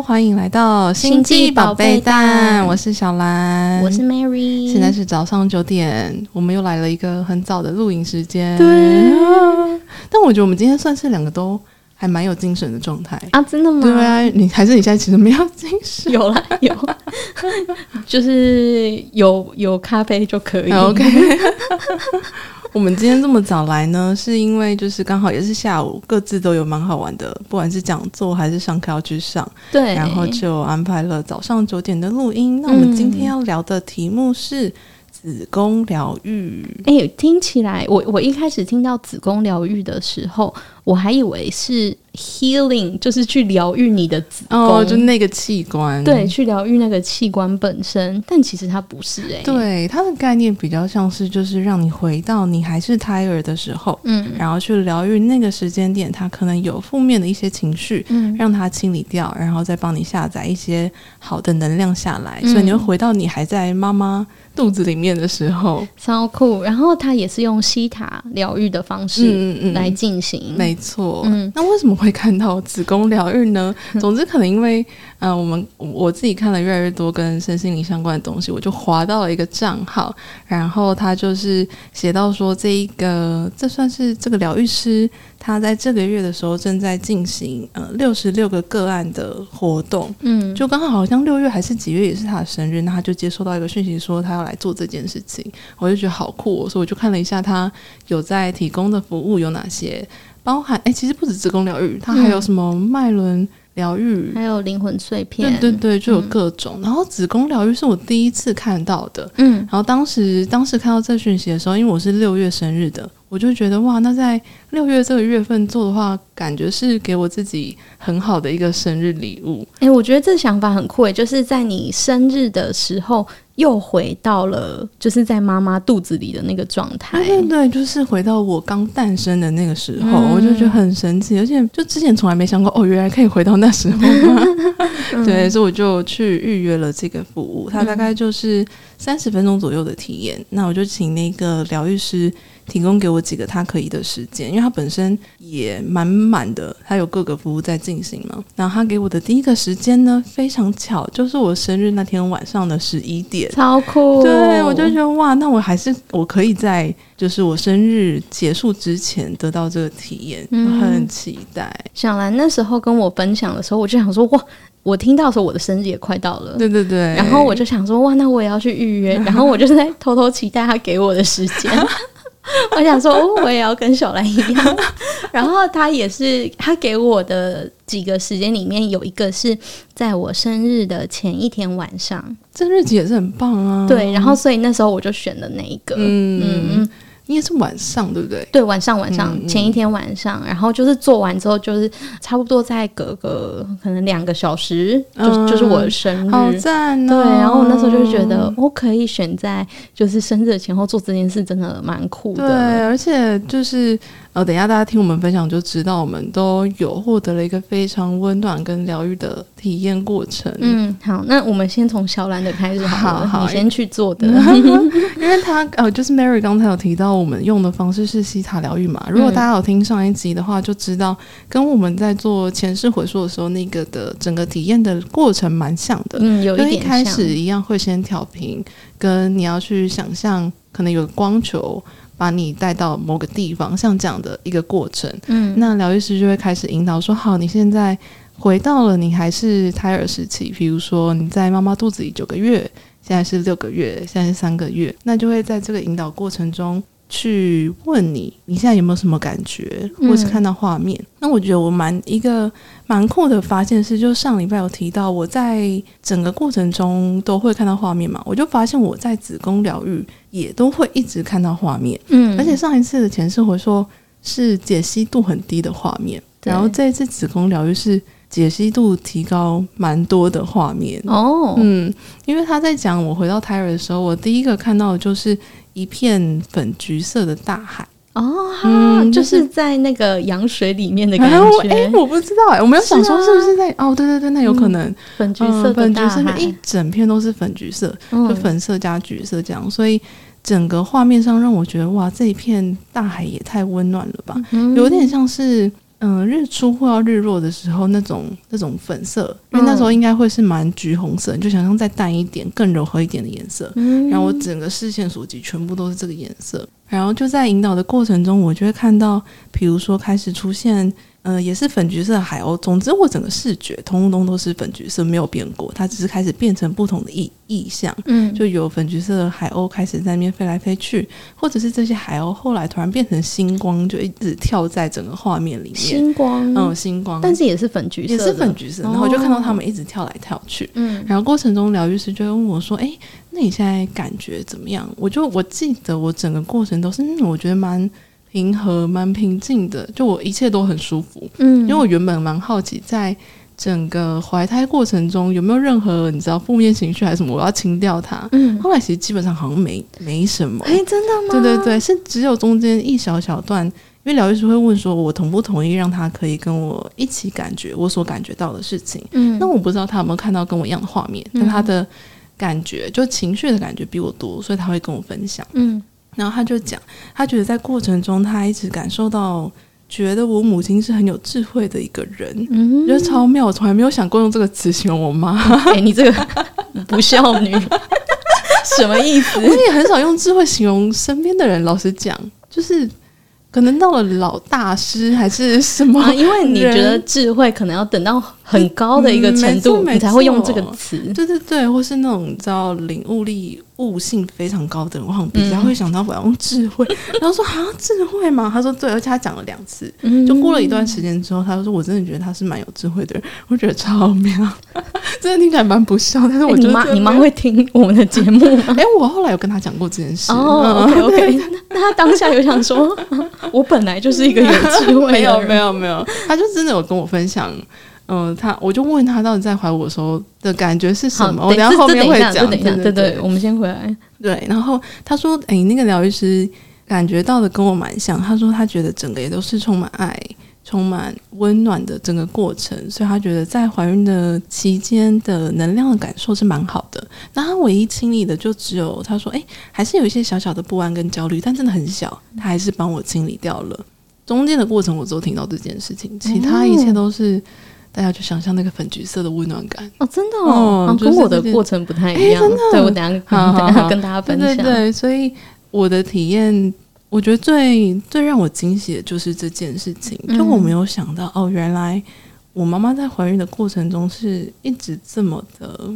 欢迎来到星际宝贝蛋，我是小兰，我是 Mary，现在是早上九点，我们又来了一个很早的录影时间。对，但我觉得我们今天算是两个都还蛮有精神的状态啊，真的吗？对啊，你还是你现在其实没有精神，有啦，有，就是有有咖啡就可以。OK。我们今天这么早来呢，是因为就是刚好也是下午，各自都有蛮好玩的，不管是讲座还是上课要去上，对，然后就安排了早上九点的录音。那我们今天要聊的题目是子宫疗愈。哎、嗯，听起来我我一开始听到子宫疗愈的时候，我还以为是。Healing 就是去疗愈你的子宫，哦，就那个器官，对，去疗愈那个器官本身。但其实它不是诶、欸，对，它的概念比较像是就是让你回到你还是胎儿的时候，嗯，然后去疗愈那个时间点，它可能有负面的一些情绪，嗯，让它清理掉，然后再帮你下载一些好的能量下来，嗯、所以你会回到你还在妈妈肚子里面的时候，超酷。然后他也是用西塔疗愈的方式来进行，嗯嗯、没错。嗯，那为什么会？看到子宫疗愈呢？总之，可能因为嗯、呃，我们我自己看了越来越多跟身心灵相关的东西，我就划到了一个账号，然后他就是写到说，这一个这算是这个疗愈师，他在这个月的时候正在进行呃六十六个个案的活动，嗯，就刚好好像六月还是几月也是他的生日，那他就接收到一个讯息说他要来做这件事情，我就觉得好酷哦，所以我就看了一下他有在提供的服务有哪些。包含哎，其实不止子宫疗愈，它还有什么脉轮疗愈，还有灵魂碎片，对对对，就有各种。嗯、然后子宫疗愈是我第一次看到的，嗯，然后当时当时看到这讯息的时候，因为我是六月生日的，我就觉得哇，那在六月这个月份做的话，感觉是给我自己很好的一个生日礼物。哎，我觉得这想法很酷诶，就是在你生日的时候。又回到了就是在妈妈肚子里的那个状态，对对对，就是回到我刚诞生的那个时候，嗯、我就觉得很神奇，而且就之前从来没想过，哦，原来可以回到那时候 对，所以我就去预约了这个服务，它大概就是三十分钟左右的体验，那我就请那个疗愈师。提供给我几个他可以的时间，因为他本身也满满的，他有各个服务在进行嘛。然后他给我的第一个时间呢，非常巧，就是我生日那天晚上的十一点，超酷。对，我就觉得哇，那我还是我可以在就是我生日结束之前得到这个体验，嗯、很期待。小兰那时候跟我分享的时候，我就想说哇，我听到说我的生日也快到了，对对对，然后我就想说哇，那我也要去预约，然后我就是在偷偷期待他给我的时间。我想说，我也要跟小兰一样。然后他也是，他给我的几个时间里面有一个是在我生日的前一天晚上，这日子也是很棒啊。对，然后所以那时候我就选了那一个。嗯嗯。嗯应该是晚上，对不对？对，晚上晚上、嗯、前一天晚上，然后就是做完之后，就是差不多再隔个可能两个小时，嗯、就就是我的生日，好赞哦！对，然后我那时候就觉得，我可以选在就是生日的前后做这件事，真的蛮酷的。对，而且就是。然后等一下，大家听我们分享就知道，我们都有获得了一个非常温暖跟疗愈的体验过程。嗯，好，那我们先从小兰的开始好了，好，好，你先去做的，因为他呃，就是 Mary 刚才有提到，我们用的方式是西塔疗愈嘛。如果大家有听上一集的话，就知道跟我们在做前世回溯的时候，那个的整个体验的过程蛮像的。嗯，有一点一开始一样，会先调频，跟你要去想象，可能有个光球。把你带到某个地方，像这样的一个过程，嗯，那疗愈师就会开始引导说：好，你现在回到了你还是胎儿时期，比如说你在妈妈肚子里九个月，现在是六个月，现在是三个月，那就会在这个引导过程中。去问你，你现在有没有什么感觉，或是看到画面？嗯、那我觉得我蛮一个蛮酷的发现是，就上礼拜有提到，我在整个过程中都会看到画面嘛，我就发现我在子宫疗愈也都会一直看到画面，嗯，而且上一次的前世回说是解析度很低的画面，然后这一次子宫疗愈是解析度提高蛮多的画面哦，嗯，因为他在讲我回到胎儿的时候，我第一个看到的就是。一片粉橘色的大海哦，嗯，就是在那个羊水里面的感觉。哎、欸，我不知道哎、欸，我没有想说是不是在、啊、哦，对对对，那有可能、嗯、粉橘色粉橘色一整片都是粉橘色，就粉色加橘色这样，嗯、所以整个画面上让我觉得哇，这一片大海也太温暖了吧，嗯、有点像是嗯、呃，日出或要日落的时候那种那种粉色，因为那时候应该会是蛮橘红色，你就想象再淡一点、更柔和一点的颜色。嗯，然后我整个视线所及全部都是这个颜色，然后就在引导的过程中，我就会看到，比如说开始出现。呃，也是粉橘色的海鸥。总之，我整个视觉通通都是粉橘色，没有变过。它只是开始变成不同的意意象，嗯，就有粉橘色的海鸥开始在那边飞来飞去，或者是这些海鸥后来突然变成星光，就一直跳在整个画面里面。星光，嗯，星光，但是也是粉橘色，也是粉橘色。然后我就看到他们一直跳来跳去，嗯，然后过程中疗愈师就会问我说：“哎，那你现在感觉怎么样？”我就我记得我整个过程都是，嗯，我觉得蛮。平和蛮平静的，就我一切都很舒服。嗯，因为我原本蛮好奇，在整个怀胎过程中有没有任何你知道负面情绪还是什么，我要清掉它。嗯，后来其实基本上好像没没什么。哎，真的吗？对对对，是只有中间一小小段，因为疗愈师会问说，我同不同意让他可以跟我一起感觉我所感觉到的事情。嗯，那我不知道他有没有看到跟我一样的画面，但他的感觉就情绪的感觉比我多，所以他会跟我分享。嗯。然后他就讲，他觉得在过程中，他一直感受到，觉得我母亲是很有智慧的一个人，嗯，觉得超妙。我从来没有想过用这个词形容我妈。哎、欸，你这个不孝女，什么意思？我也很少用智慧形容身边的人。老实讲，就是。可能到了老大师还是什么？啊，因为你觉得智慧可能要等到很高的一个程度，你才会用这个词。对对对，或是那种叫领悟力、悟性非常高的人，我好像比较会想到我要用智慧。然后说啊，智慧吗？他说对，而且他讲了两次。就过了一段时间之后，他说我真的觉得他是蛮有智慧的人，我觉得超妙，真的听起来蛮不孝。但是我觉得你妈会听我们的节目吗？哎，我后来有跟他讲过这件事。哦，OK OK，那他当下有想说。我本来就是一个有智慧的人，没有没有没有，他就真的有跟我分享，嗯、呃，他我就问他到底在怀我的时候的感觉是什么？我等下后面会讲，等一下，对对，我们先回来。对，然后他说，哎、欸，那个疗愈师感觉到的跟我蛮像，他说他觉得整个也都是充满爱。充满温暖的整个过程，所以他觉得在怀孕的期间的能量的感受是蛮好的。那他唯一清理的就只有他说，哎，还是有一些小小的不安跟焦虑，但真的很小，他还是帮我清理掉了。中间的过程我都听到这件事情，其他一切都是大家就想象那个粉橘色的温暖感哦，真的哦，跟我的过程不太一样。对，我等下等下跟大家分享。对所以我的体验。我觉得最最让我惊喜的就是这件事情，就我没有想到、嗯、哦，原来我妈妈在怀孕的过程中是一直这么的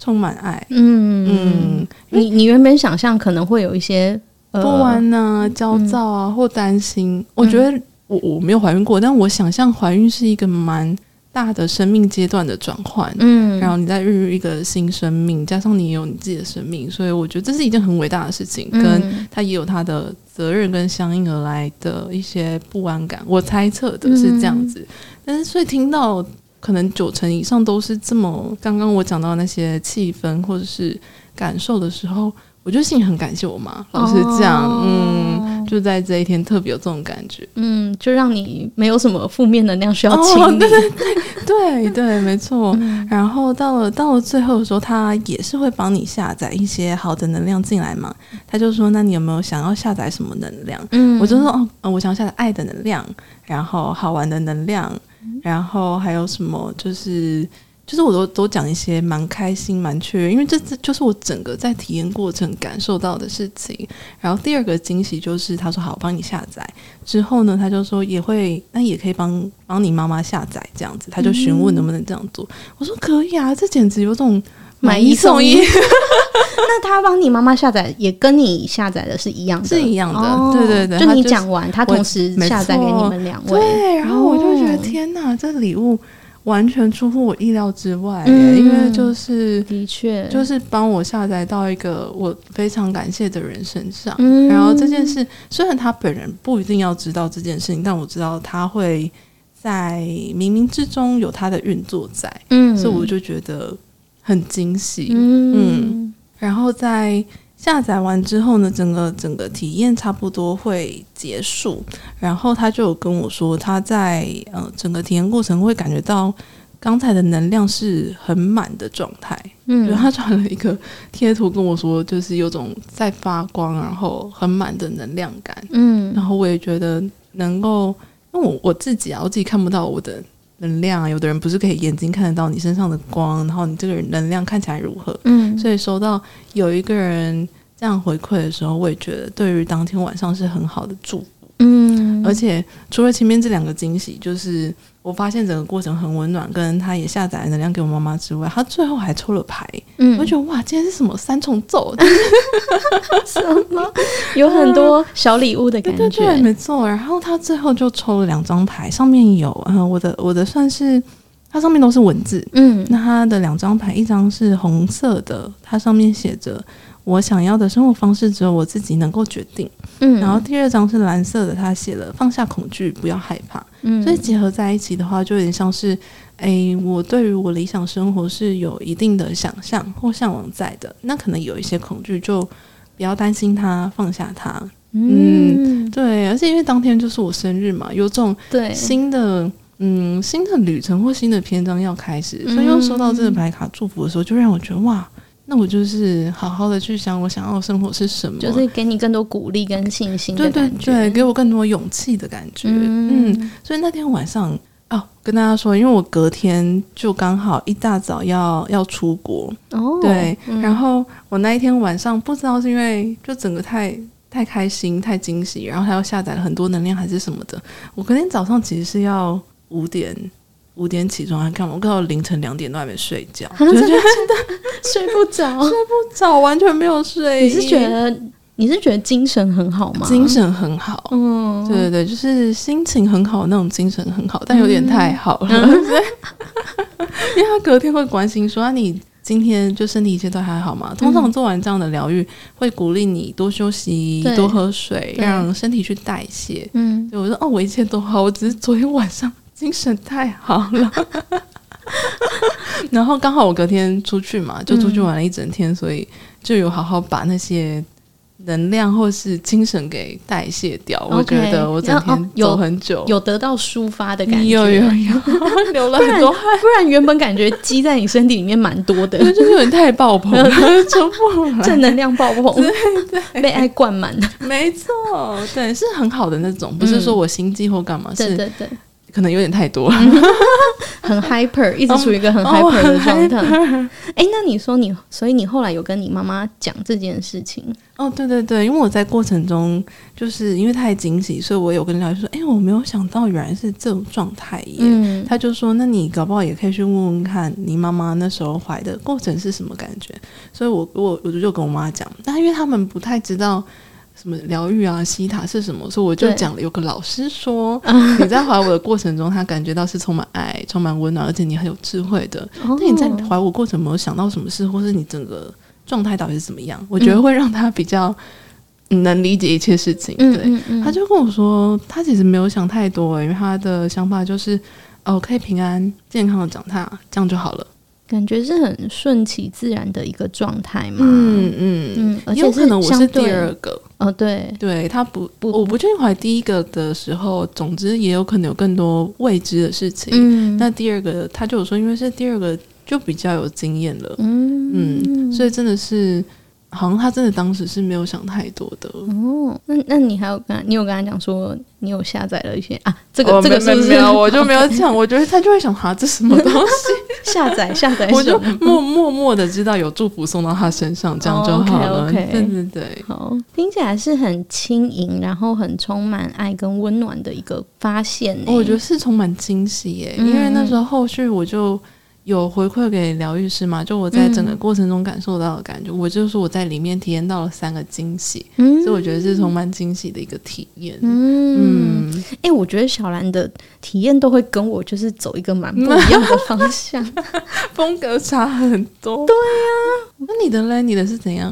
充满爱。嗯嗯，你你原本想象可能会有一些、呃、不安啊、焦躁啊、嗯、或担心。我觉得我我没有怀孕过，但我想象怀孕是一个蛮大的生命阶段的转换，嗯，然后你在孕育一个新生命，加上你有你自己的生命，所以我觉得这是一件很伟大的事情，嗯、跟他也有他的责任跟相应而来的一些不安感。我猜测的是这样子，嗯、但是所以听到可能九成以上都是这么刚刚我讲到那些气氛或者是感受的时候。我就心里很感谢我妈，老实讲，哦、嗯，就在这一天特别有这种感觉，嗯，就让你没有什么负面能量需要清理，哦、对对对对，没错。嗯、然后到了到了最后的时候，他也是会帮你下载一些好的能量进来嘛。他就说：“那你有没有想要下载什么能量？”嗯，我就说：“哦，我想要下载爱的能量，然后好玩的能量，然后还有什么就是。”就是我都都讲一些蛮开心、蛮雀跃，因为这这就是我整个在体验过程感受到的事情。然后第二个惊喜就是他说好，帮你下载之后呢，他就说也会，那也可以帮帮你妈妈下载这样子。他就询问能不能这样做，嗯、我说可以啊，这简直有种买一送一。那他帮你妈妈下载，也跟你下载的是一样的，是一样的，哦、对对对。就你讲完，他，同时下载给你们两位，对。然后我就觉得、哦、天哪，这礼物。完全出乎我意料之外，嗯、因为就是的确。就是帮我下载到一个我非常感谢的人身上，嗯、然后这件事虽然他本人不一定要知道这件事情，但我知道他会在冥冥之中有他的运作在，嗯，所以我就觉得很惊喜，嗯，嗯，然后在。下载完之后呢，整个整个体验差不多会结束，然后他就有跟我说，他在呃整个体验过程会感觉到刚才的能量是很满的状态，嗯，他传了一个贴图跟我说，就是有种在发光，然后很满的能量感，嗯，然后我也觉得能够因为我我自己啊，我自己看不到我的能量啊。有的人不是可以眼睛看得到你身上的光，然后你这个人能量看起来如何？嗯，所以收到有一个人这样回馈的时候，我也觉得对于当天晚上是很好的祝福。嗯，而且除了前面这两个惊喜，就是。我发现整个过程很温暖，跟他也下载了能量给我妈妈之外，他最后还抽了牌，嗯，我觉得哇，今天是什么三重奏？什么有很多小礼物的感觉，对，对，对，没错。然后他最后就抽了两张牌，上面有，嗯，我的我的算是，它上面都是文字，嗯，那他的两张牌，一张是红色的，它上面写着。我想要的生活方式只有我自己能够决定。嗯，然后第二张是蓝色的，他写了放下恐惧，不要害怕。嗯，所以结合在一起的话，就有点像是，哎，我对于我理想生活是有一定的想象或向往在的。那可能有一些恐惧，就不要担心它，放下它。嗯，嗯，对，而且因为当天就是我生日嘛，有种对新的嗯新的旅程或新的篇章要开始，所以又收到这个牌卡祝福的时候，就让我觉得哇。那我就是好好的去想，我想要的生活是什么，就是给你更多鼓励跟信心对对对，给我更多勇气的感觉。嗯，嗯，所以那天晚上哦，跟大家说，因为我隔天就刚好一大早要要出国哦，对，嗯，然后我那一天晚上不知道是因为就整个太太开心、太惊喜，然后还要下载了很多能量还是什么的，我隔天早上其实是要五点。五点起床还干嘛？我到凌晨两点都还没睡觉，真的真的 睡不着，睡不着，完全没有睡。你是觉得你是觉得精神很好吗？精神很好，嗯，对对对，就是心情很好，那种精神很好，但有点太好了。嗯、因为他隔天会关心说：“啊，你今天就身体一切都还好吗？”通常做完这样的疗愈，会鼓励你多休息、多喝水，让身体去代谢。嗯，对我说：“哦，我一切都好，我只是昨天晚上。”精神太好了，然后刚好我隔天出去嘛，就出去玩了一整天，嗯、所以就有好好把那些能量或是精神给代谢掉。Okay, 我觉得我整天走很久，有，有得到抒发的感觉，有有有，流了很多汗，不然原本感觉积在你身体里面蛮多的，就是有点太爆棚 了，正能量爆棚，对对，被爱灌满。了，没错，对，是很好的那种，不是说我心悸或干嘛，是、对对。可能有点太多了，很 hyper，一直处于一个很 hyper 的状态。哎、欸，那你说你，所以你后来有跟你妈妈讲这件事情？哦，对对对，因为我在过程中就是因为太惊喜，所以我有跟她说，哎、欸，我没有想到原来是这种状态耶。嗯，他就说，那你搞不好也可以去问问看你妈妈那时候怀的过程是什么感觉。所以我我我就跟我妈讲，但因为他们不太知道。什么疗愈啊，西塔是什么？所以我就讲了，有个老师说，你在怀我的过程中，他感觉到是充满爱、充满温暖，而且你很有智慧的。那你在怀我过程没有想到什么事，或是你整个状态到底是怎么样？我觉得会让他比较能理解一切事情。对，他就跟我说，他其实没有想太多，因为他的想法就是，哦，可以平安健康的长大，这样就好了。感觉是很顺其自然的一个状态嘛，嗯嗯。嗯，而且有可能我是第二个。哦，对。对，他不不，我不。确定怀第一个的时候，总之也有可能有更多未知的事情。嗯，那第二个他就有说，因为是第二个就比较有经验了，嗯。嗯，所以真的是。好像他真的当时是没有想太多的哦。那那你还有跟他，你有跟他讲说你有下载了一些啊？这个、哦、这个是不是？没有，我就没有讲。我觉得他就会想，哈，这什么东西？下载下载，我就默默默的知道有祝福送到他身上，这样就好了。哦、okay, okay 对对对，好，听起来是很轻盈，然后很充满爱跟温暖的一个发现。我觉得是充满惊喜耶，因为那时候后续我就。有回馈给疗愈师吗？就我在整个过程中感受到的感觉，嗯、我就是我在里面体验到了三个惊喜，嗯、所以我觉得是充满惊喜的一个体验。嗯，哎、嗯欸，我觉得小兰的体验都会跟我就是走一个蛮不一样的 方向，风格差很多。对呀、啊，那你的嘞？你的是怎样？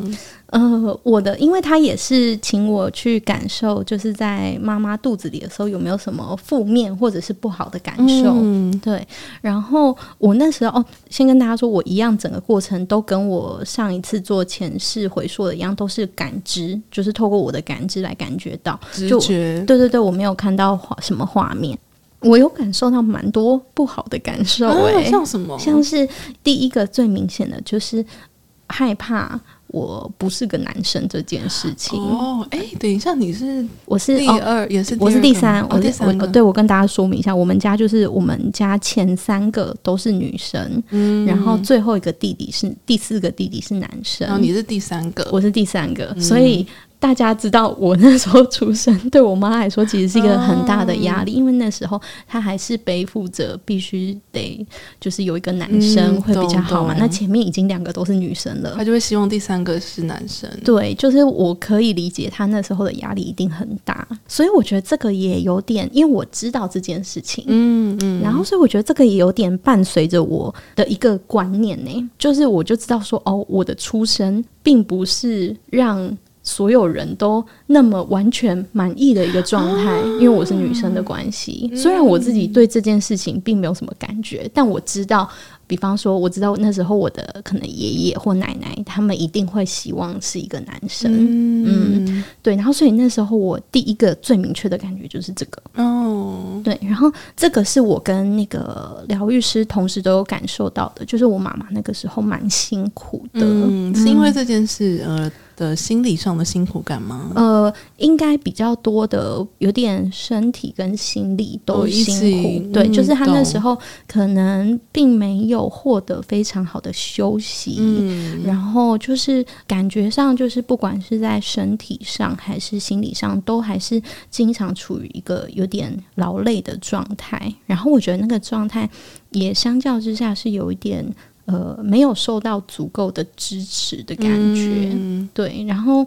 呃，我的，因为他也是请我去感受，就是在妈妈肚子里的时候有没有什么负面或者是不好的感受。嗯，对。然后我那时候哦，先跟大家说，我一样，整个过程都跟我上一次做前世回溯的一样，都是感知，就是透过我的感知来感觉到直觉。对对对，我没有看到画什么画面，我有感受到蛮多不好的感受。哎、啊，像什么？像是第一个最明显的就是害怕。我不是个男生这件事情。哦，哎，等一下，你是我是第二，哦、也是我是第三，哦、我第三，我对我跟大家说明一下，我们家就是我们家前三个都是女生，嗯，然后最后一个弟弟是第四个弟弟是男生，然后你是第三个，我是第三个，嗯、所以。大家知道我那时候出生，对我妈来说其实是一个很大的压力，哦、因为那时候她还是背负着必须得就是有一个男生会比较好嘛。嗯、那前面已经两个都是女生了，她就会希望第三个是男生。对，就是我可以理解她那时候的压力一定很大，所以我觉得这个也有点，因为我知道这件事情，嗯嗯，然后所以我觉得这个也有点伴随着我的一个观念呢，就是我就知道说哦，我的出生并不是让。所有人都那么完全满意的一个状态，啊、因为我是女生的关系。嗯、虽然我自己对这件事情并没有什么感觉，但我知道。比方说，我知道那时候我的可能爷爷或奶奶，他们一定会希望是一个男生。嗯，嗯，对。然后，所以那时候我第一个最明确的感觉就是这个。哦，对。然后，这个是我跟那个疗愈师同时都有感受到的，就是我妈妈那个时候蛮辛苦的。嗯，是因为这件事呃的心理上的辛苦感吗？呃，应该比较多的，有点身体跟心理都辛苦。哦、对，就是他那时候可能并没有。获得非常好的休息，嗯，然后就是感觉上，就是不管是在身体上还是心理上，都还是经常处于一个有点劳累的状态。然后我觉得那个状态也相较之下是有一点呃没有受到足够的支持的感觉，嗯，对。然后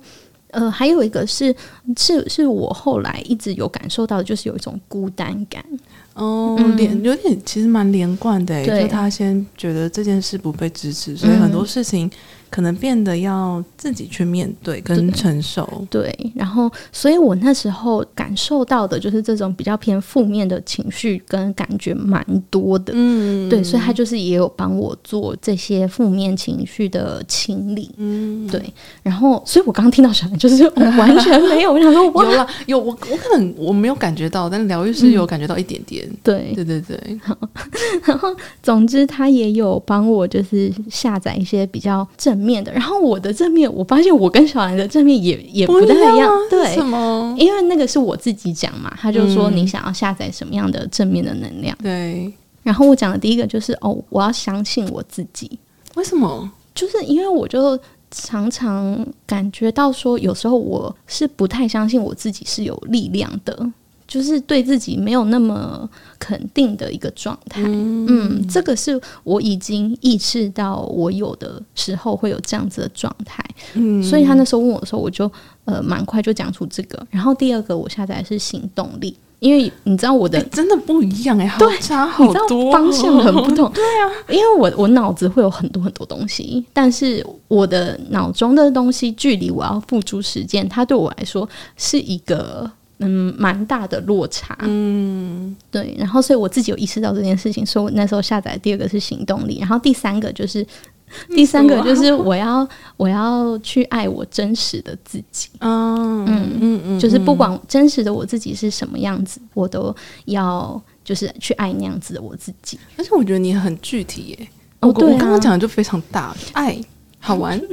呃还有一个是是是我后来一直有感受到的，就是有一种孤单感。哦，连有点其实蛮连贯的，对就他先觉得这件事不被支持，所以很多事情。可能变得要自己去面对跟承受，对，对，然后，所以我那时候感受到的就是这种比较偏负面的情绪跟感觉蛮多的，嗯，对，所以他就是也有帮我做这些负面情绪的清理，嗯，对，然后，所以我刚刚听到什么就是我完全没有，我想说 有了，有我我可能我没有感觉到，但疗愈师有感觉到一点点，嗯、对，对对对，好，然后总之他也有帮我就是下载一些比较正。面的，然后我的正面，我发现我跟小兰的正面也也不太一样，对，什么？因为那个是我自己讲嘛，他就说你想要下载什么样的正面的能量，对。然后我讲的第一个就是哦，我要相信我自己。为什么？就是因为我就常常感觉到说，有时候我是不太相信我自己是有力量的。就是对自己没有那么肯定的一个状态，嗯，嗯，这个是我已经意识到我有的时候会有这样子的状态，嗯，所以他那时候问我的时候，我就呃蛮快就讲出这个。然后第二个我下载的是行动力，因为你知道我的、欸、真的不一样哎、欸，对，差好多，方向很不同，对啊，因为我我脑子会有很多很多东西，但是我的脑中的东西距离我要付出实践，它对我来说是一个。嗯，蛮大的落差。嗯，对。然后，所以我自己有意识到这件事情，所以我那时候下载第二个是行动力，然后第三个就是，第三个就是我要我要去爱我真实的自己。嗯嗯嗯嗯，就是不管真实的我自己是什么样子，我都要就是去爱那样子的我自己。而且我觉得你很具体耶。哦，对啊，我刚刚讲的就非常大，爱。好玩，对，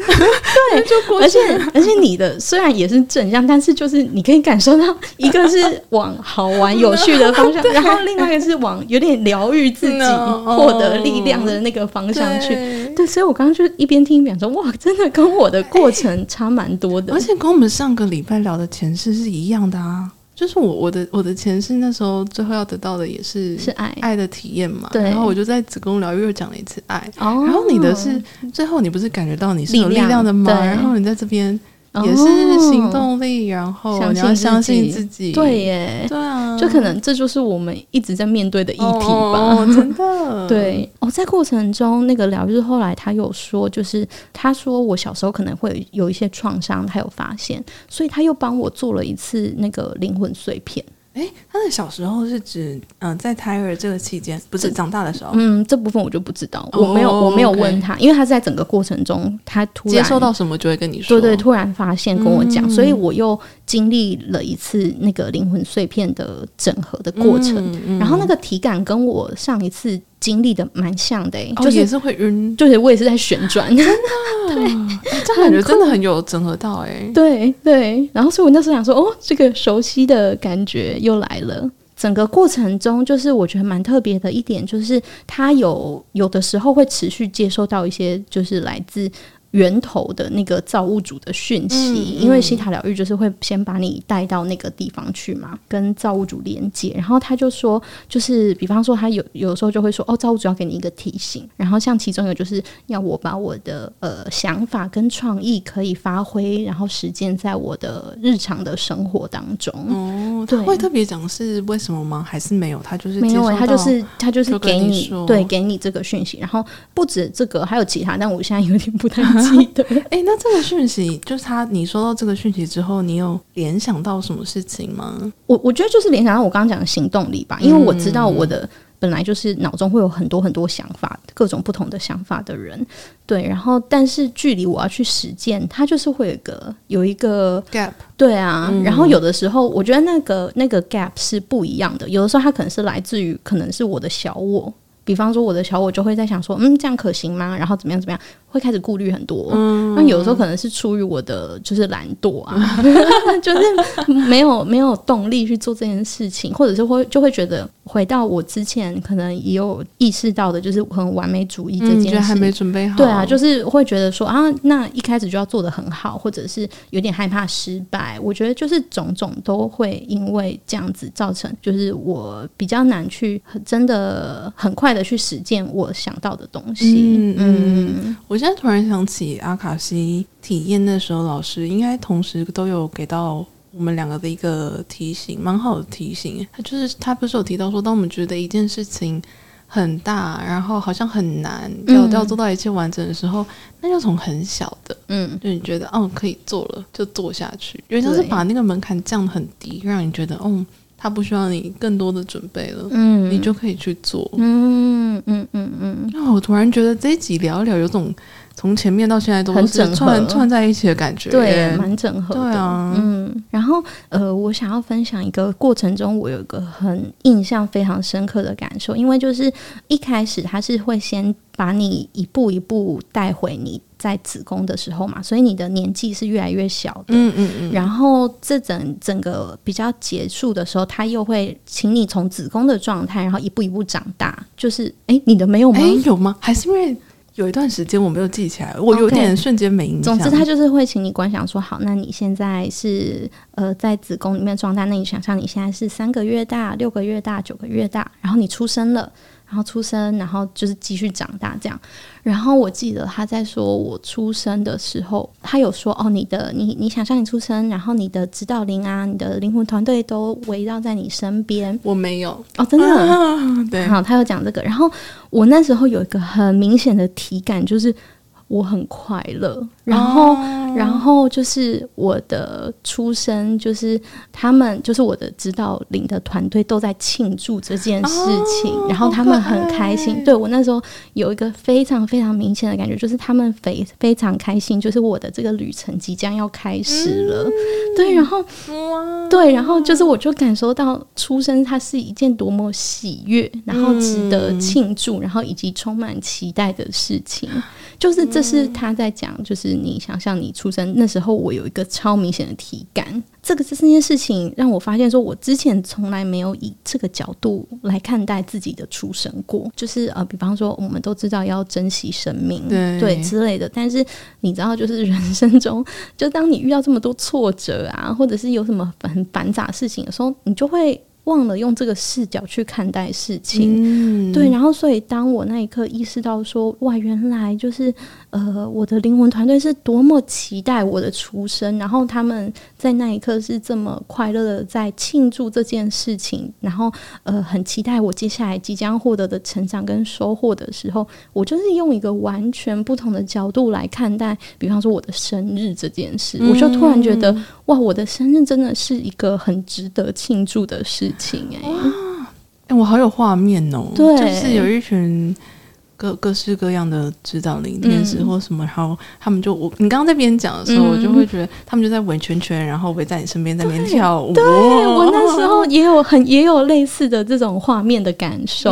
而且而且你的虽然也是正向，但是就是你可以感受到，一个是往好玩有趣的方向，然后另外一个是往有点疗愈自己、获得力量的那个方向去。对，所以我刚刚就一边听一边说，哇，真的跟我的过程差蛮多的，而且跟我们上个礼拜聊的前世是一样的啊。就是我我的我的前世那时候最后要得到的也是是爱爱的体验嘛，对。然后我就在子宫疗愈又讲了一次爱，哦。然后你的是最后你不是感觉到你是有力量的吗？然后你在这边。也是行动力，然后你要相信自己，对耶，对啊，就可能这就是我们一直在面对的议题吧，哦、真的，对哦，在过程中那个疗愈后来他有说，就是他说我小时候可能会有一些创伤，他有发现，所以他又帮我做了一次那个灵魂碎片。哎，他的小时候是指嗯、呃，在胎儿这个期间，不是长大的时候。嗯，这部分我就不知道，我没有，我没有问他，因为他在整个过程中，他突然接收到什么就会跟你说。对对，突然发现跟我讲，嗯、所以我又经历了一次那个灵魂碎片的整合的过程，嗯嗯、然后那个体感跟我上一次。经历的蛮像的、欸，哦、就是也是会晕，就是我也是在旋转，真的，这感觉真的很有整合到、欸，哎，对对。然后所以我那时候想说，哦，这个熟悉的感觉又来了。整个过程中，就是我觉得蛮特别的一点，就是他有有的时候会持续接收到一些，就是来自。源头的那个造物主的讯息，嗯嗯、因为西塔疗愈就是会先把你带到那个地方去嘛，跟造物主连接。然后他就说，就是比方说他有有时候就会说，哦，造物主要给你一个提醒。然后像其中有就是要我把我的呃想法跟创意可以发挥，然后实践在我的日常的生活当中。哦，对，他会特别讲是为什么吗？还是没有？他就是没有，他就是他就是给你，你对，给你这个讯息。然后不止这个，还有其他，但我现在有点不太。记得。哎，那这个讯息就是他，你收到这个讯息之后，你有联想到什么事情吗？我我觉得就是联想到我刚刚讲的行动力吧，因为我知道我的本来就是脑中会有很多很多想法，各种不同的想法的人，对，然后但是距离我要去实践，它就是会有一个有一个 gap，对啊，然后有的时候我觉得那个那个 gap 是不一样的，有的时候它可能是来自于可能是我的小我。比方说，我的小我就会在想说，嗯，这样可行吗？然后怎么样怎么样，会开始顾虑很多。嗯，那有时候可能是出于我的就是懒惰啊，就是没有没有动力去做这件事情，或者是会就会觉得回到我之前可能也有意识到的，就是很完美主义这件事，嗯、还没准备好。对啊，就是会觉得说啊，那一开始就要做的很好，或者是有点害怕失败。我觉得就是种种都会因为这样子造成，就是我比较难去真的很快。的去实践我想到的东西。嗯嗯，嗯，我现在突然想起阿卡西体验的时候，老师应该同时都有给到我们两个的一个提醒，蛮好的提醒。他就是他不是有提到说，当我们觉得一件事情很大，然后好像很难要要做到一切完整的时候，嗯、那就从很小的，嗯，就你觉得哦可以做了，就做下去，因为就是把那个门槛降得很低，让你觉得哦。他不需要你更多的准备了，嗯，你就可以去做，嗯嗯嗯嗯。那、嗯、我突然觉得这一集聊一聊，有种从前面到现在都是串串在一起的感觉，对，蛮整合的，对啊，嗯。然后呃，我想要分享一个过程中，我有一个很印象非常深刻的感受，因为就是一开始他是会先把你一步一步带回你。在子宫的时候嘛，所以你的年纪是越来越小的。嗯嗯嗯。然后这整整个比较结束的时候，他又会请你从子宫的状态，然后一步一步长大。就是，哎，你的没有吗？有吗？还是因为有一段时间我没有记起来，我有点瞬间没印象。总之，他就是会请你观想说，好，那你现在是呃在子宫里面状态，那你想象你现在是三个月大、六个月大、九个月大，然后你出生了。然后出生，然后就是继续长大这样。然后我记得他在说我出生的时候，他有说哦，你的你你想象你出生，然后你的指导灵啊，你的灵魂团队都围绕在你身边。我没有哦，真的、啊、对。好，他有讲这个。然后我那时候有一个很明显的体感，就是。我很快乐，然后，oh. 然后就是我的出生，就是他们，就是我的指导领的团队都在庆祝这件事情，oh, 然后他们很开心。对，我那时候有一个非常非常明显的感觉，就是他们非非常开心，就是我的这个旅程即将要开始了。Mm. 对，然后.对，然后就是我就感受到出生它是一件多么喜悦，然后值得庆祝，mm. 然后以及充满期待的事情。就是这是他在讲，就是你想象你出生那时候，我有一个超明显的体感。这个这件事情让我发现，说我之前从来没有以这个角度来看待自己的出生过。就是呃，比方说我们都知道要珍惜生命，对，对之类的。但是你知道，就是 人生中，就当你遇到这么多挫折啊，或者是有什么很繁杂事情的时候，你就会。忘了用这个视角去看待事情，嗯、对，然后所以当我那一刻意识到说，哇，原来就是呃，我的灵魂团队是多么期待我的出生，然后他们在那一刻是这么快乐的在庆祝这件事情，然后呃，很期待我接下来即将获得的成长跟收获的时候，我就是用一个完全不同的角度来看待，比方说我的生日这件事，嗯、我就突然觉得，哇，我的生日真的是一个很值得庆祝的事。情哎、欸，哎，我好有画面哦！对，就是有一群各各式各样的指导灵天使或什么，然后他们就我你刚刚在边讲的时候，我就会觉得他们就在围圈圈，然后围在你身边在那边跳舞。对，我那时候 也有很也有类似的这种画面的感受。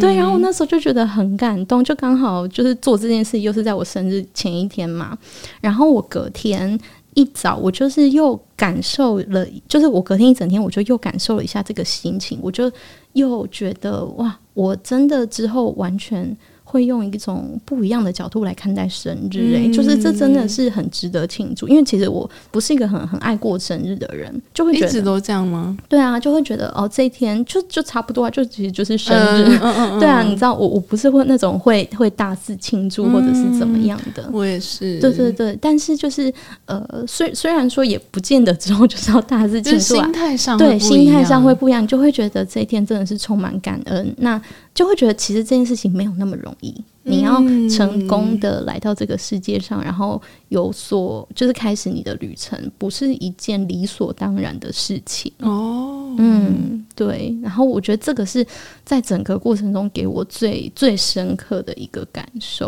对，然后我那时候就觉得很感动，就刚好就是做这件事又是在我生日前一天嘛，然后我隔天。一早我就是又感受了，就是我隔天一整天我就又感受了一下这个心情，我就又觉得哇，我真的之后完全。会用一种不一样的角度来看待生日，哎、嗯，就是这真的是很值得庆祝。因为其实我不是一个很很爱过生日的人，就会一直都这样吗？对啊，就会觉得哦，这一天就就差不多啊，就其实就是生日。嗯嗯、对啊，你知道我我不是会那种会会大肆庆祝或者是怎么样的。我也是。对对对，但是就是呃，虽虽然说也不见得之后就是要大肆庆祝，心态上对心态上会不一样，就会觉得这一天真的是充满感恩。那就会觉得其实这件事情没有那么容易。你要成功的来到这个世界上，嗯、然后有所就是开始你的旅程，不是一件理所当然的事情哦。嗯，对。然后我觉得这个是在整个过程中给我最最深刻的一个感受。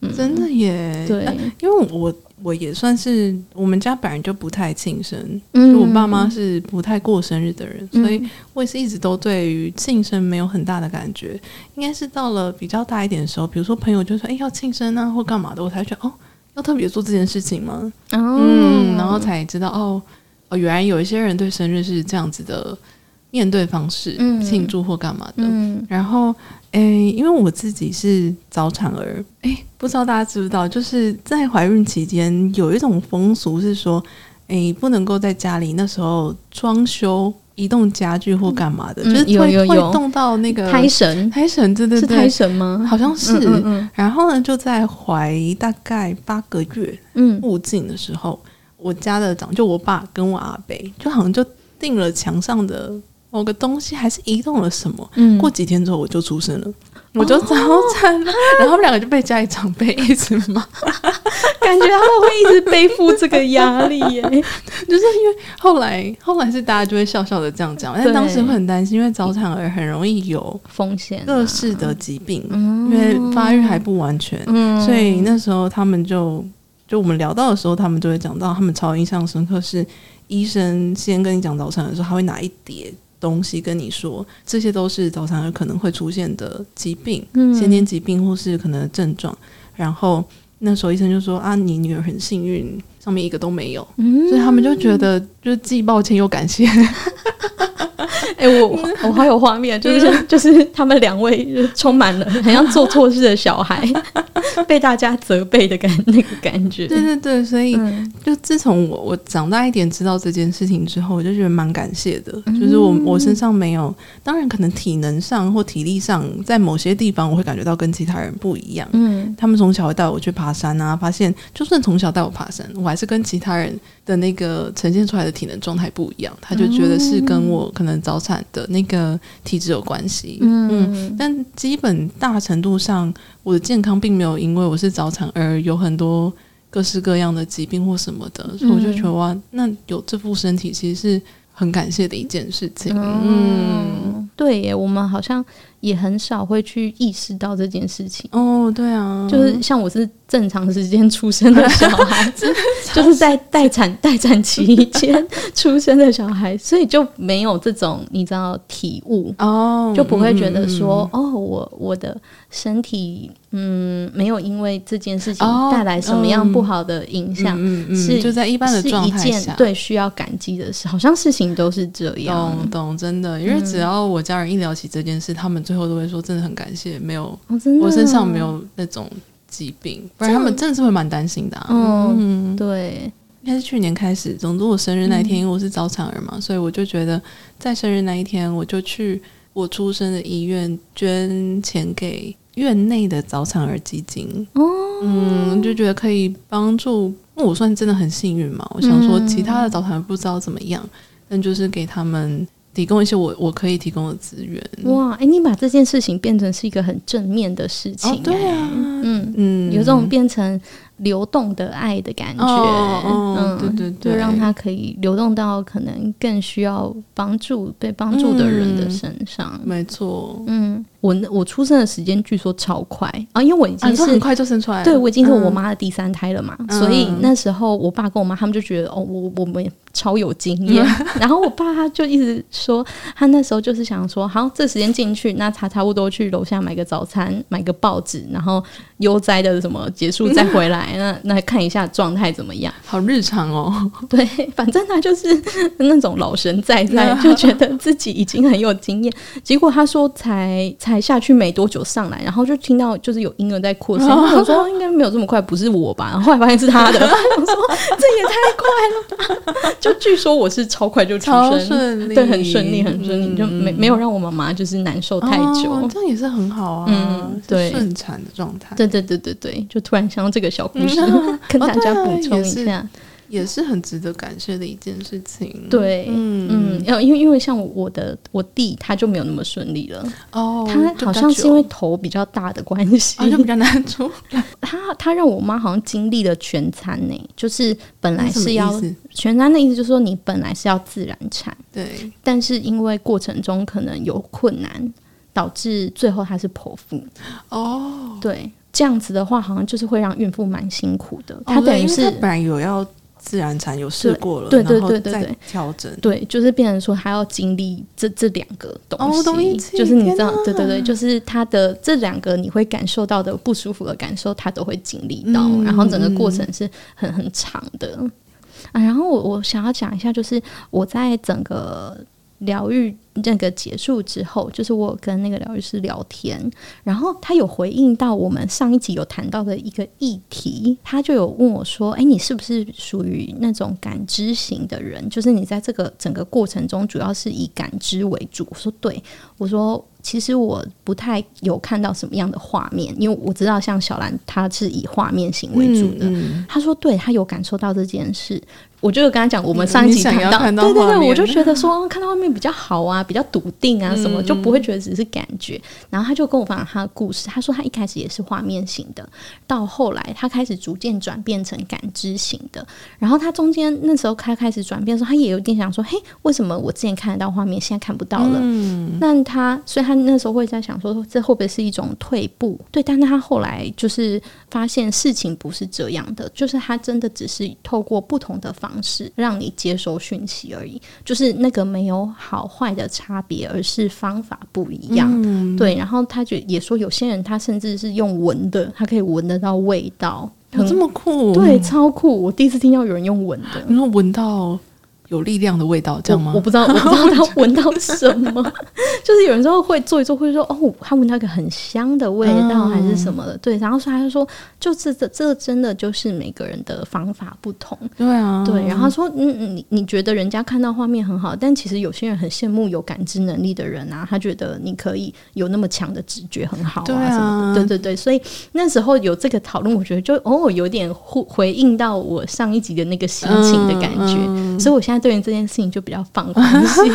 嗯、真的耶，对，因为我。我也算是我们家本来就不太庆生，嗯，就我爸妈是不太过生日的人，嗯，所以我也是一直都对于庆生没有很大的感觉。应该是到了比较大一点的时候，比如说朋友就说：“哎，要庆生啊，或干嘛的”，我才觉得哦，要特别做这件事情吗？哦，嗯，然后才知道哦哦，原来有一些人对生日是这样子的面对方式，嗯，庆祝或干嘛的，嗯，然后。诶，因为我自己是早产儿，诶，不知道大家知不知道，就是在怀孕期间有一种风俗是说，诶，不能够在家里那时候装修、移动家具或干嘛的，嗯、就是会会动到那个胎神，胎神，对对对，是胎神吗？好像是。嗯嗯嗯，然后呢，就在怀大概八个月嗯附近的时候，嗯、我家的长就我爸跟我阿伯，就好像就定了墙上的。某个东西还是移动了什么？嗯，过几天之后我就出生了，哦、我就早产了，然后他们两个就被家里长辈一直骂，感觉他们会一直背负这个压力耶。就是因为后来后来是大家就会笑笑的这样讲，但当时会很担心，因为早产儿很容易有风险，各式的疾病，因为发育还不完全，嗯、所以那时候他们就就我们聊到的时候，他们就会讲到，他们超印象深刻是医生先跟你讲早产的时候，他会拿一叠。东西跟你说，这些都是早产儿可能会出现的疾病，嗯、先天疾病或是可能的症状。然后那时候医生就说：“啊，你女儿很幸运，上面一个都没有。嗯”所以他们就觉得，就是既抱歉又感谢。哎、欸，我我好有画面，就是就是他们两位就充满了很像做错事的小孩，被大家责备的感那个感觉。对对对，所以就自从我我长大一点知道这件事情之后，我就觉得蛮感谢的。就是我我身上没有，当然可能体能上或体力上，在某些地方我会感觉到跟其他人不一样。嗯，他们从小会带我去爬山啊，发现就算从小带我爬山，我还是跟其他人的那个呈现出来的体能状态不一样。他就觉得是跟我可能早产的那个体质有关系，嗯，嗯，但基本大程度上，我的健康并没有因为我是早产而有很多各式各样的疾病或什么的，嗯、所以我就觉得哇，那有这副身体其实是很感谢的一件事情。嗯，嗯对耶，我们好像也很少会去意识到这件事情。哦，对啊，就是像我是。正常时间出生的小孩，就是在待产待产期间出生的小孩，所以就没有这种你知道体悟哦，就不会觉得说哦，我我的身体嗯没有因为这件事情带来什么样不好的影响，嗯是就在一般的状态下，对需要感激的事，好像事情都是这样，懂懂真的，因为只要我家人一聊起这件事，他们最后都会说真的很感谢，没有我身上没有那种。疾病，不然他们真的是会蛮担心的、啊。嗯，对，应该是去年开始。总之，我生日那一天，因为我是早产儿嘛，嗯、所以我就觉得在生日那一天，我就去我出生的医院捐钱给院内的早产儿基金。哦，嗯，就觉得可以帮助，那我算真的很幸运嘛。我想说，其他的早产儿不知道怎么样，但就是给他们。提供一些我我可以提供的资源。哇，哎、欸，你把这件事情变成是一个很正面的事情。哦，对啊，嗯嗯，有这种变成流动的爱的感觉，哦哦、嗯，对对对，就让它可以流动到可能更需要帮助、被帮助的人的身上。嗯、没错，嗯，我我出生的时间据说超快。啊，因为我已经是、啊、很快就生出来了，对，我已经是我妈的第三胎了嘛，嗯、所以那时候我爸跟我妈他们就觉得哦，我我们超有经验。嗯、然后我爸他就一直说，他那时候就是想说，好，这时间进去，那他差不多去楼下买个早餐，买个报纸，然后悠哉的什么结束再回来。那那看一下状态怎么样？好日常哦。对，反正他就是那种老神在在，就觉得自己已经很有经验。结果他说才才下去没多久上来，然后就听到就是有婴儿在哭声。我说应该没有这么快，不是我吧？然后后来发现是他的。我说这也太快了吧！就据说我是超快就出生，对，很顺利，很顺利，嗯、就没没有让我妈妈就是难受太久。哦、这样也是很好啊。嗯，对，顺产的状态。对对对对对，就突然想到这个小故事。跟大家补充一下，哦，也是很值得感谢的一件事情。对，嗯嗯，要因为因为像我的我弟他就没有那么顺利了哦，他好像是因为头比较大的关系，啊，就比较难出。他他让我妈好像经历了全餐呢，就是本来是要全餐的意思，就是说你本来是要自然产，对，但是因为过程中可能有困难，导致最后他是剖腹。哦，对。这样子的话，好像就是会让孕妇蛮辛苦的。她等于是她本来有要自然产，有试过了，对对对对对，调整，对，就是变成说他要经历这这两个东西，就是你知道，对对对，就是他的这两个你会感受到的不舒服的感受，他都会经历到，然后整个过程是很很长的啊。然后我我想要讲一下，就是我在整个。疗愈那个结束之后，就是我跟那个疗愈师聊天，然后他有回应到我们上一集有谈到的一个议题，他就有问我说：“哎，你是不是属于那种感知型的人？就是你在这个整个过程中，主要是以感知为主？”我说：“对。”我说。其实我不太有看到什么样的画面，因为我知道像小兰，她是以画面型为主的。嗯嗯、她说，对，他有感受到这件事。我就跟他讲，我们上一集谈到，对对对，我就觉得说看到画面比较好啊，比较笃定啊，什么、嗯、就不会觉得只是感觉。然后他就跟我分享他的故事，他说他一开始也是画面型的，到后来他开始逐渐转变成感知型的。然后他中间那时候他开始转变的时候，他也有点想说，嘿，为什么我之前看得到画面，现在看不到了？嗯，那他所以。他那时候会在想说，这会不会是一种退步？对，但是他后来就是发现事情不是这样的，就是他真的只是透过不同的方式让你接收讯息而已，就是那个没有好坏的差别，而是方法不一样。嗯、对，然后他就也说，有些人他甚至是用闻的，他可以闻得到味道，有这么酷？对，超酷！我第一次听到有人用闻的，然后闻到。有力量的味道，这样吗？我，我不知道，我不知道 他闻到什么。就是有人说会做一做，会说哦，他闻到一个很香的味道，还是什么的。嗯、对，然后说他就说，就是这这真的就是每个人的方法不同。对啊，对。然后他说，嗯，你你觉得人家看到画面很好，但其实有些人很羡慕有感知能力的人啊，他觉得你可以有那么强的直觉，很好啊，啊什么的。对对对，所以那时候有这个讨论，我觉得就偶尔有点回回应到我上一集的那个心情的感觉。嗯、所以我现在。对于这件事情就比较放宽心。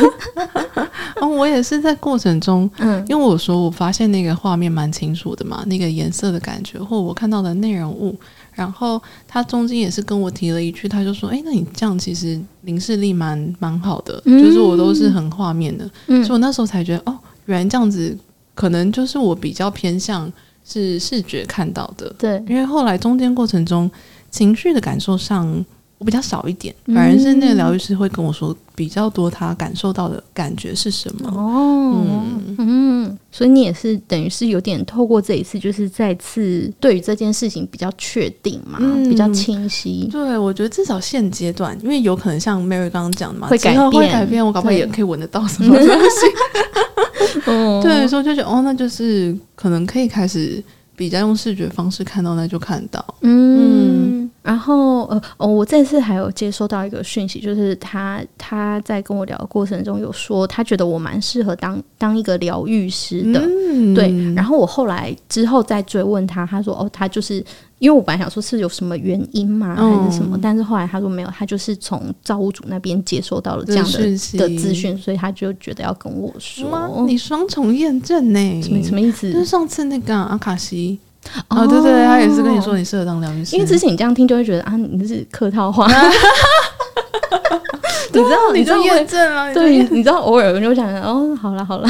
哦，我也是在过程中，嗯，因为我说我发现那个画面蛮清楚的嘛，那个颜色的感觉，或我看到的内容物，然后他中间也是跟我提了一句，他就说：“哎，那你这样其实凝视力蛮蛮好的，嗯、就是我都是很画面的。嗯”所以我那时候才觉得，哦，原来这样子可能就是我比较偏向是视觉看到的。对，因为后来中间过程中情绪的感受上。比较少一点，反而是那个疗愈师会跟我说比较多，他感受到的感觉是什么？哦，嗯嗯，所以你也是等于是有点透过这一次，就是再次对于这件事情比较确定嘛，嗯、比较清晰。对，我觉得至少现阶段，因为有可能像 Mary 刚刚讲的嘛，会改变，会改变，我搞不好也可以闻得到什么东西。嗯 对，所以就觉得哦，那就是可能可以开始比较用视觉方式看到，那就看到，嗯。嗯然后呃哦，我这次还有接收到一个讯息，就是他他在跟我聊的过程中有说，他觉得我蛮适合当当一个疗愈师的，嗯、对。然后我后来之后再追问他，他说哦，他就是因为我本来想说是有什么原因嘛，还是什么，嗯、但是后来他说没有，他就是从造物主那边接收到了这样的的资讯，所以他就觉得要跟我说，你双重验证呢？什么什么意思？就是上次那个阿卡西。哦，对对，他也是跟你说你适合当疗愈师，因为之前你这样听就会觉得啊，你这是客套话。你知道，你就验证了。对，你知道，偶尔我就想，哦，好了好了，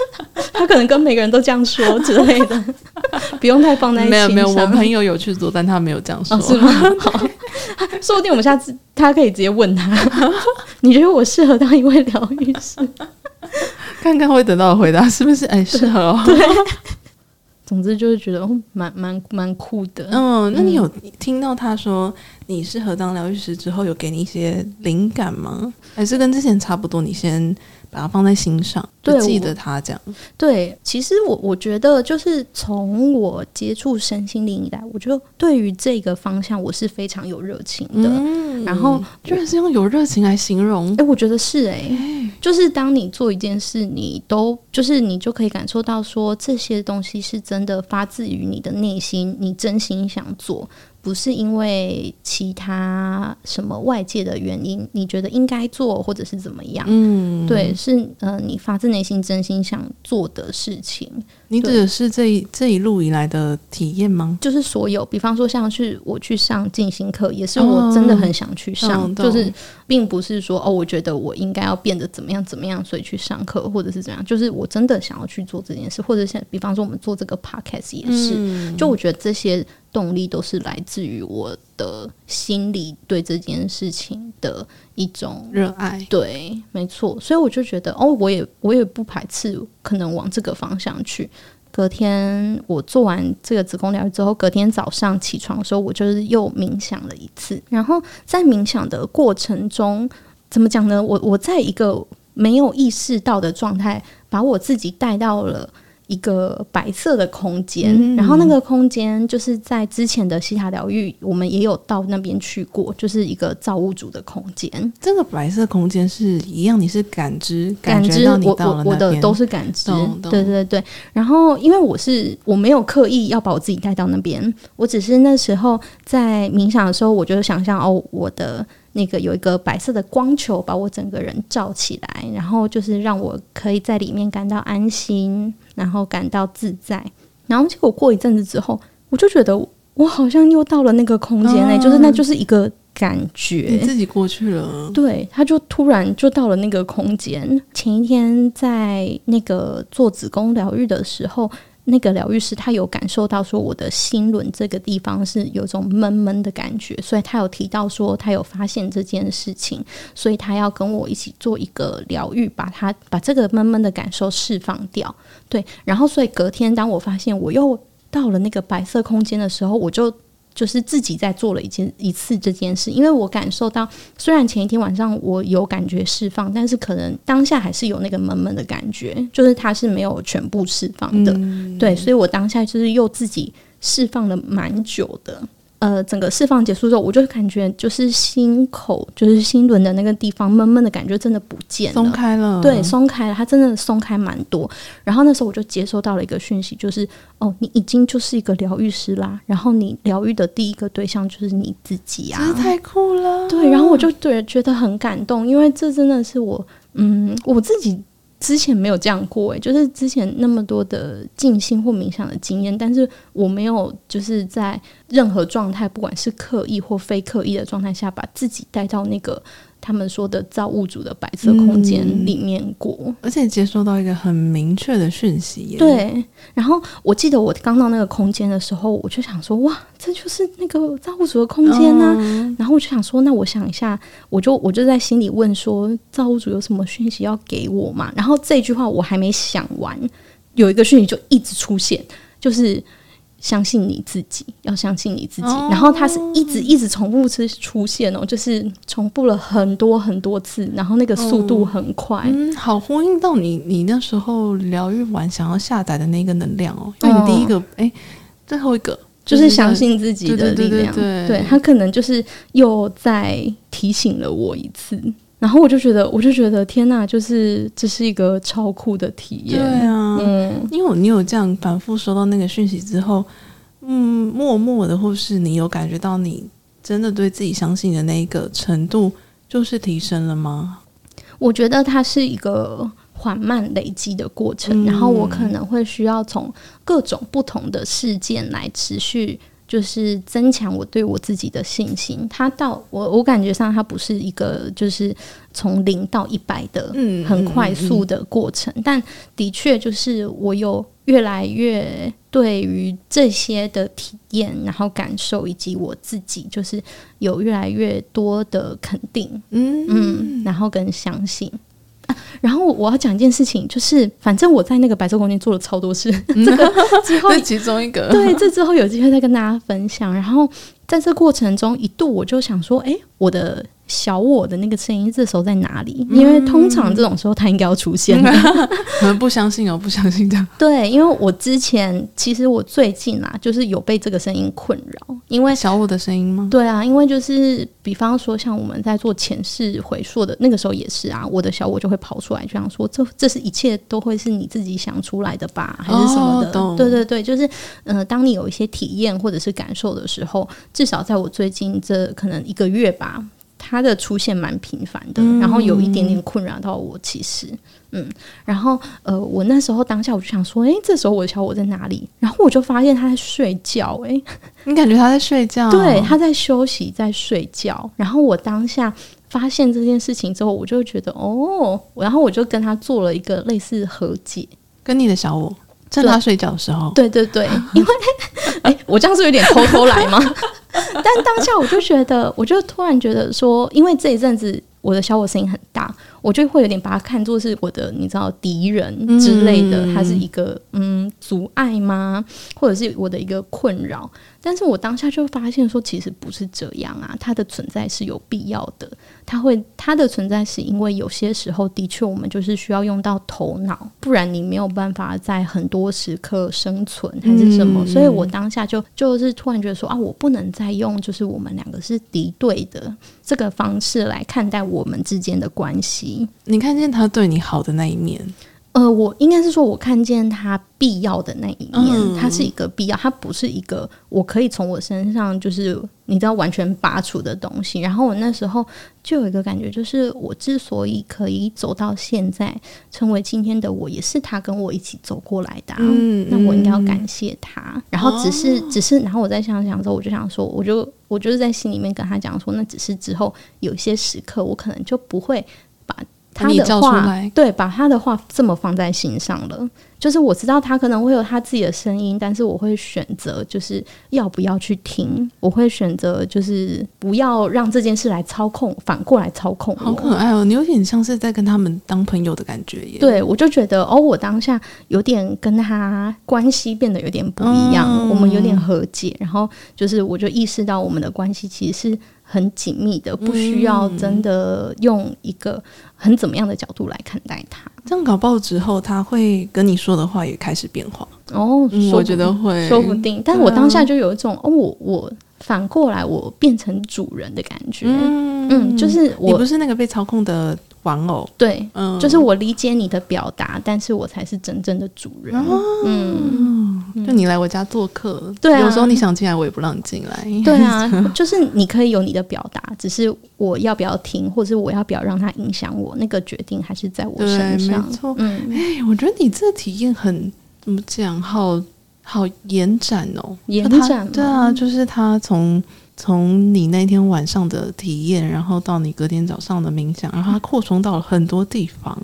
他可能跟每个人都这样说之类的，不用太放在心上。没有没有，我朋友有去做，但他没有这样说。哦、是吗？好，说不定我们下次他可以直接问他，你觉得我适合当一位疗愈师？看看会得到的回答是不是？哎，适合哦。对。总之就是觉得哦，蛮蛮蛮酷的。嗯，那你有听到他说你适合当疗愈师之后，有给你一些灵感吗？还是跟之前差不多？你先把它放在心上，对，记得他这样。对，其实我我觉得就是从我接触身心灵以来，我觉得对于这个方向我是非常有热情的。嗯、然后居然是用有热情来形容，哎，我觉得是哎、欸，就是当你做一件事，你都就是你就可以感受到说这些东西是真的发自于你的内心，你真心想做。不是因为其他什么外界的原因，你觉得应该做或者是怎么样？嗯，对，是呃，你发自内心真心想做的事情。你指的是这一这一路以来的体验吗？就是所有，比方说像是我去上静心课，也是我真的很想去上，哦、就是并不是说哦，我觉得我应该要变得怎么样怎么样，所以去上课，或者是怎样，就是我真的想要去做这件事，或者像比方说我们做这个 podcast 也是，嗯、就我觉得这些。动力都是来自于我的心里对这件事情的一种热爱，对，没错，所以我就觉得，哦，我也我也不排斥可能往这个方向去。隔天我做完这个子宫疗愈之后，隔天早上起床的时候，我就是又冥想了一次。然后在冥想的过程中，怎么讲呢？我我在一个没有意识到的状态，把我自己带到了。一个白色的空间，嗯、然后那个空间就是在之前的西塔疗愈，我们也有到那边去过，就是一个造物主的空间。这个白色空间是一样，你是感知感知到我我我的都是感知，对对对。然后因为我是我没有刻意要把我自己带到那边，我只是那时候在冥想的时候，我就想象哦，我的。那个有一个白色的光球把我整个人罩起来，然后就是让我可以在里面感到安心，然后感到自在。然后结果过一阵子之后，我就觉得我好像又到了那个空间内，嗯、就是那就是一个感觉，你自己过去了。对，他就突然就到了那个空间。前一天在那个做子宫疗愈的时候。那个疗愈师他有感受到说我的心轮这个地方是有种闷闷的感觉，所以他有提到说他有发现这件事情，所以他要跟我一起做一个疗愈，把他把这个闷闷的感受释放掉。对，然后所以隔天当我发现我又到了那个白色空间的时候，我就。就是自己在做了一件一次这件事，因为我感受到，虽然前一天晚上我有感觉释放，但是可能当下还是有那个闷闷的感觉，就是它是没有全部释放的，嗯、对，所以我当下就是又自己释放了蛮久的。呃，整个释放结束之后，我就感觉就是心口，就是心轮的那个地方闷闷的感觉真的不见了，松开了。对，松开了，它真的松开蛮多。然后那时候我就接收到了一个讯息，就是哦，你已经就是一个疗愈师啦。然后你疗愈的第一个对象就是你自己啊，太酷了。对，然后我就对觉得很感动，因为这真的是我，嗯，我自己。之前没有这样过诶，就是之前那么多的静心或冥想的经验，但是我没有就是在任何状态，不管是刻意或非刻意的状态下，把自己带到那个。他们说的造物主的白色空间里面过，嗯，而且接收到一个很明确的讯息。对，然后我记得我刚到那个空间的时候，我就想说，哇，这就是那个造物主的空间呢，啊。嗯、然后我就想说，那我想一下，我就我就在心里问说，造物主有什么讯息要给我嘛？然后这句话我还没想完，有一个讯息就一直出现，就是。相信你自己，要相信你自己。哦、然后它是一直一直重复出出现哦，就是重复了很多很多次，然后那个速度很快。嗯，好呼应到你你那时候疗愈完想要下载的那个能量哦。因为你第一个哎、哦，最后一个就是、相信自己的力量。对，对，对，对，对，他可能就是又再提醒了我一次。然后我就觉得，我就觉得天呐，就是这是一个超酷的体验。对啊，嗯，因为你有这样反复收到那个讯息之后，嗯，默默的，或是你有感觉到你真的对自己相信的那一个程度，就是提升了吗？我觉得它是一个缓慢累积的过程，然后我可能会需要从各种不同的事件来持续，就是增强我对我自己的信心。它到我我感觉上，它不是一个就是从零到一百的很快速的过程，但的确就是我有越来越对于这些的体验，然后感受以及我自己，就是有越来越多的肯定，嗯嗯，然后跟相信。然后我要讲一件事情，就是反正我在那个白色空间做了超多事，这个之后 其中一个，对，这之后有机会再跟大家分享。然后在这过程中，一度我就想说，哎，我的。小我的那个声音，这时候在哪里？因为通常这种时候，他应该要出现的。可能不相信哦，不相信这样。对，因为我之前其实我最近啊，就是有被这个声音困扰。因为小我的声音吗？对啊，因为就是比方说，像我们在做前世回溯的那个时候也是啊，我的小我就会跑出来，就想说，这这是一切都会是你自己想出来的吧，还是什么的？哦、对对对，就是呃，当你有一些体验或者是感受的时候，至少在我最近这可能一个月吧。他的出现蛮频繁的，然后有一点点困扰到我。其实，嗯，然后呃，我那时候当下我就想说，诶，这时候我的小我在哪里？然后我就发现他在睡觉。诶，你感觉他在睡觉？对，他在休息，在睡觉。然后我当下发现这件事情之后，我就觉得哦，然后我就跟他做了一个类似和解，跟你的小我，在他睡觉的时候，对对对，因为诶，我这样是有点偷偷来吗？但当下我就觉得，我就突然觉得说，因为这一阵子我的小我声音很大，我就会有点把它看作是我的，你知道敌人之类的，它是一个嗯阻碍吗？或者是我的一个困扰？但是我当下就发现说，其实不是这样啊，它的存在是有必要的。它会，它的存在是因为有些时候的确我们就是需要用到头脑，不然你没有办法在很多时刻生存还是什么。所以我当下就就是突然觉得说啊，我不能再用就是我们两个是敌对的这个方式来看待我们之间的关系。你看见他对你好的那一面。呃，我应该是说，我看见他必要的那一面，他、嗯、是一个必要，他不是一个我可以从我身上就是你知道完全拔除的东西。然后我那时候就有一个感觉，就是我之所以可以走到现在，成为今天的我，也是他跟我一起走过来的、啊。嗯，那我应该要感谢他。然后只是，只是，然后我在想想之后，我就想说，我就我就是在心里面跟他讲说，那只是之后有些时刻，我可能就不会把。他的话，对，把他的话这么放在心上了。就是我知道他可能会有他自己的声音，但是我会选择就是要不要去听。我会选择就是不要让这件事来操控，反过来操控。好可爱哦，你有点像是在跟他们当朋友的感觉耶。对，我就觉得哦，我当下有点跟他关系变得有点不一样，嗯、我们有点和解，然后就是我就意识到我们的关系其实是。很紧密的，不需要真的用一个很怎么样的角度来看待它。这样搞不好之后，他会跟你说的话也开始变化。哦，嗯、我觉得会，说不定。但我当下就有一种，哦，我我反过来，我变成主人的感觉。嗯，嗯，就是我你不是那个被操控的玩偶。对，嗯，就是我理解你的表达，但是我才是真正的主人。哦、嗯。就你来我家做客，对啊，有时候你想进来，我也不让你进来。对啊，就是你可以有你的表达，只是我要不要听，或者我要不要让它影响我，那个决定还是在我身上。没错，嗯，哎、欸，我觉得你这体验很怎么讲，好好延展哦，延展。对啊，就是他从从你那天晚上的体验，然后到你隔天早上的冥想，然后它扩充到了很多地方。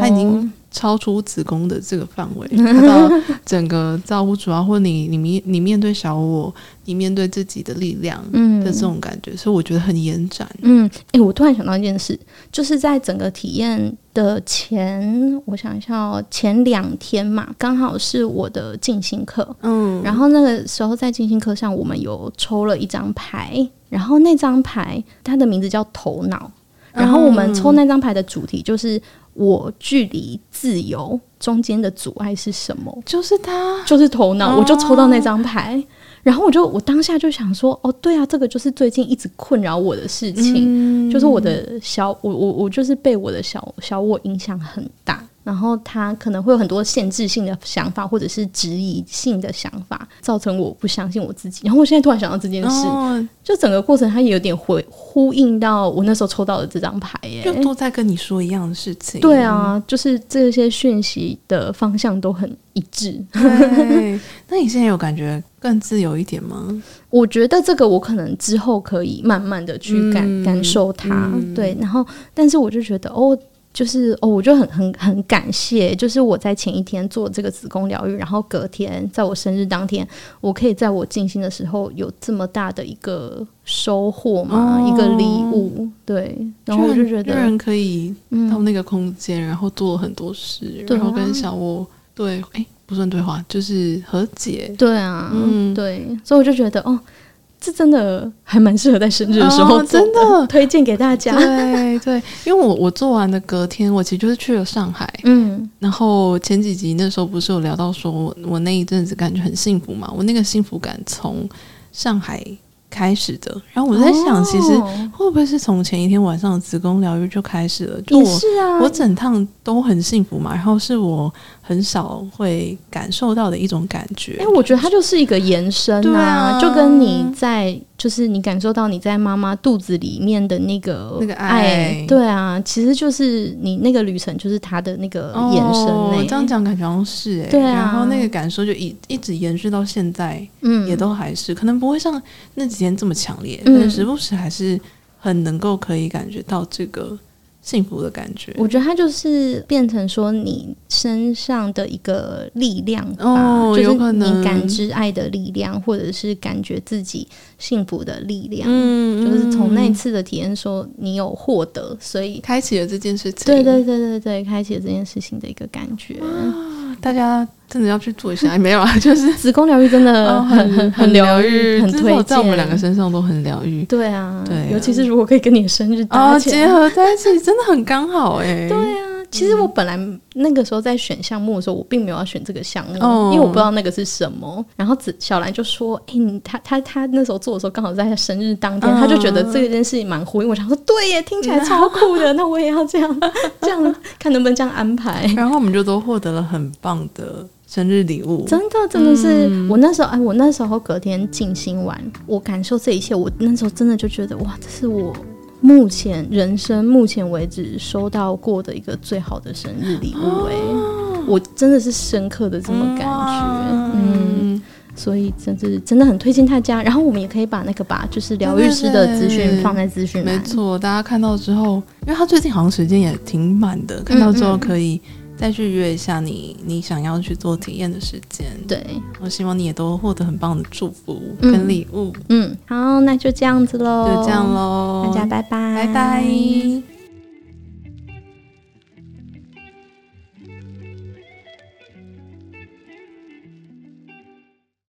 它，已经。超出子宫的这个范围，到整个造物主啊，或你你面你面对小我，你面对自己的力量的这种感觉，嗯、所以我觉得很延展。嗯，诶、欸，我突然想到一件事，就是在整个体验的前，我想一下哦，前两天嘛，刚好是我的静心课。嗯，然后那个时候在静心课上，我们有抽了一张牌，然后那张牌它的名字叫头脑，然后我们抽那张牌的主题就是。我距离自由中间的阻碍是什么？就是他，就是头脑。我就抽到那张牌，然后我就我当下就想说，哦，对啊，这个就是最近一直困扰我的事情，就是我的小我我我就是被我的小小我影响很大。然后他可能会有很多限制性的想法，或者是质疑性的想法，造成我不相信我自己。然后我现在突然想到这件事，哦、就整个过程，他也有点回呼应到我那时候抽到的这张牌，耶，就都在跟你说一样的事情。对啊，就是这些讯息的方向都很一致。对，那你现在有感觉更自由一点吗？我觉得这个我可能之后可以慢慢的去感、嗯、感受它。嗯、对，然后但是我就觉得哦。就是哦，我就很很很感谢，就是我在前一天做这个子宫疗愈，然后隔天在我生日当天，我可以在我静心的时候有这么大的一个收获嘛，哦、一个礼物，对，然后我就觉得人可以到那个空间，嗯、然后做了很多事，然后跟小窝对，哎、欸，不算对话，就是和解，对啊，嗯，对，所以我就觉得哦。这真的还蛮适合在生日的时候、哦、真的推荐给大家。对对，因为我我做完的隔天，我其实就是去了上海。嗯，然后前几集那时候不是有聊到说我我那一阵子感觉很幸福嘛？我那个幸福感从上海开始的，然后我在想，其实会不会是从前一天晚上的子宫疗愈就开始了？就我是啊，我整趟都很幸福嘛，然后是我很少会感受到的一种感觉。哎，我觉得它就是一个延伸啊，啊就跟你在。就是你感受到你在妈妈肚子里面的那个那个爱，对啊，其实就是你那个旅程，就是他的那个延伸。我、哦、这样讲感觉好像是哎，对啊，然后那个感受就一一直延续到现在，嗯，也都还是可能不会像那几天这么强烈，嗯、但时不时还是很能够可以感觉到这个。幸福的感觉，我觉得它就是变成说你身上的一个力量吧，哦，有可能，就是你感知爱的力量，或者是感觉自己幸福的力量。嗯，就是从那次的体验说你有获得，所以开启了这件事情。对对对对对，开启了这件事情的一个感觉。大家真的要去做一下，没有啊？就是子宫疗愈真的很很很疗愈，很推荐，在我们两个身上都很疗愈。对啊，对，尤其是如果可以跟你的生日啊结合在一起，真的很刚好哎。对啊。其实我本来那个时候在选项目的时候，我并没有要选这个项目，哦、因为我不知道那个是什么。然后子小兰就说：“哎、欸，你他他他那时候做的时候刚好在他生日当天，嗯、他就觉得这件事情蛮呼应。我想说，对耶，听起来超酷的，那我也要这样这样看能不能这样安排。然后我们就都获得了很棒的生日礼物，真的真的是、嗯、我那时候哎，我那时候隔天静心完，我感受这一切，我那时候真的就觉得哇，这是我。目前人生目前为止收到过的一个最好的生日礼物哎、我真的是深刻的这么感觉，嗯，所以真是真的很推荐大家。然后我们也可以把那个把，就是疗愈师的资讯放在资讯栏，没错，大家看到之后，因为他最近好像时间也挺满的，看到之后可以。再去约一下你，你想要去做体验的时间。对，我希望你也都获得很棒的祝福跟礼物。嗯，嗯，好，那就这样子喽，就这样喽，大家拜拜，拜拜。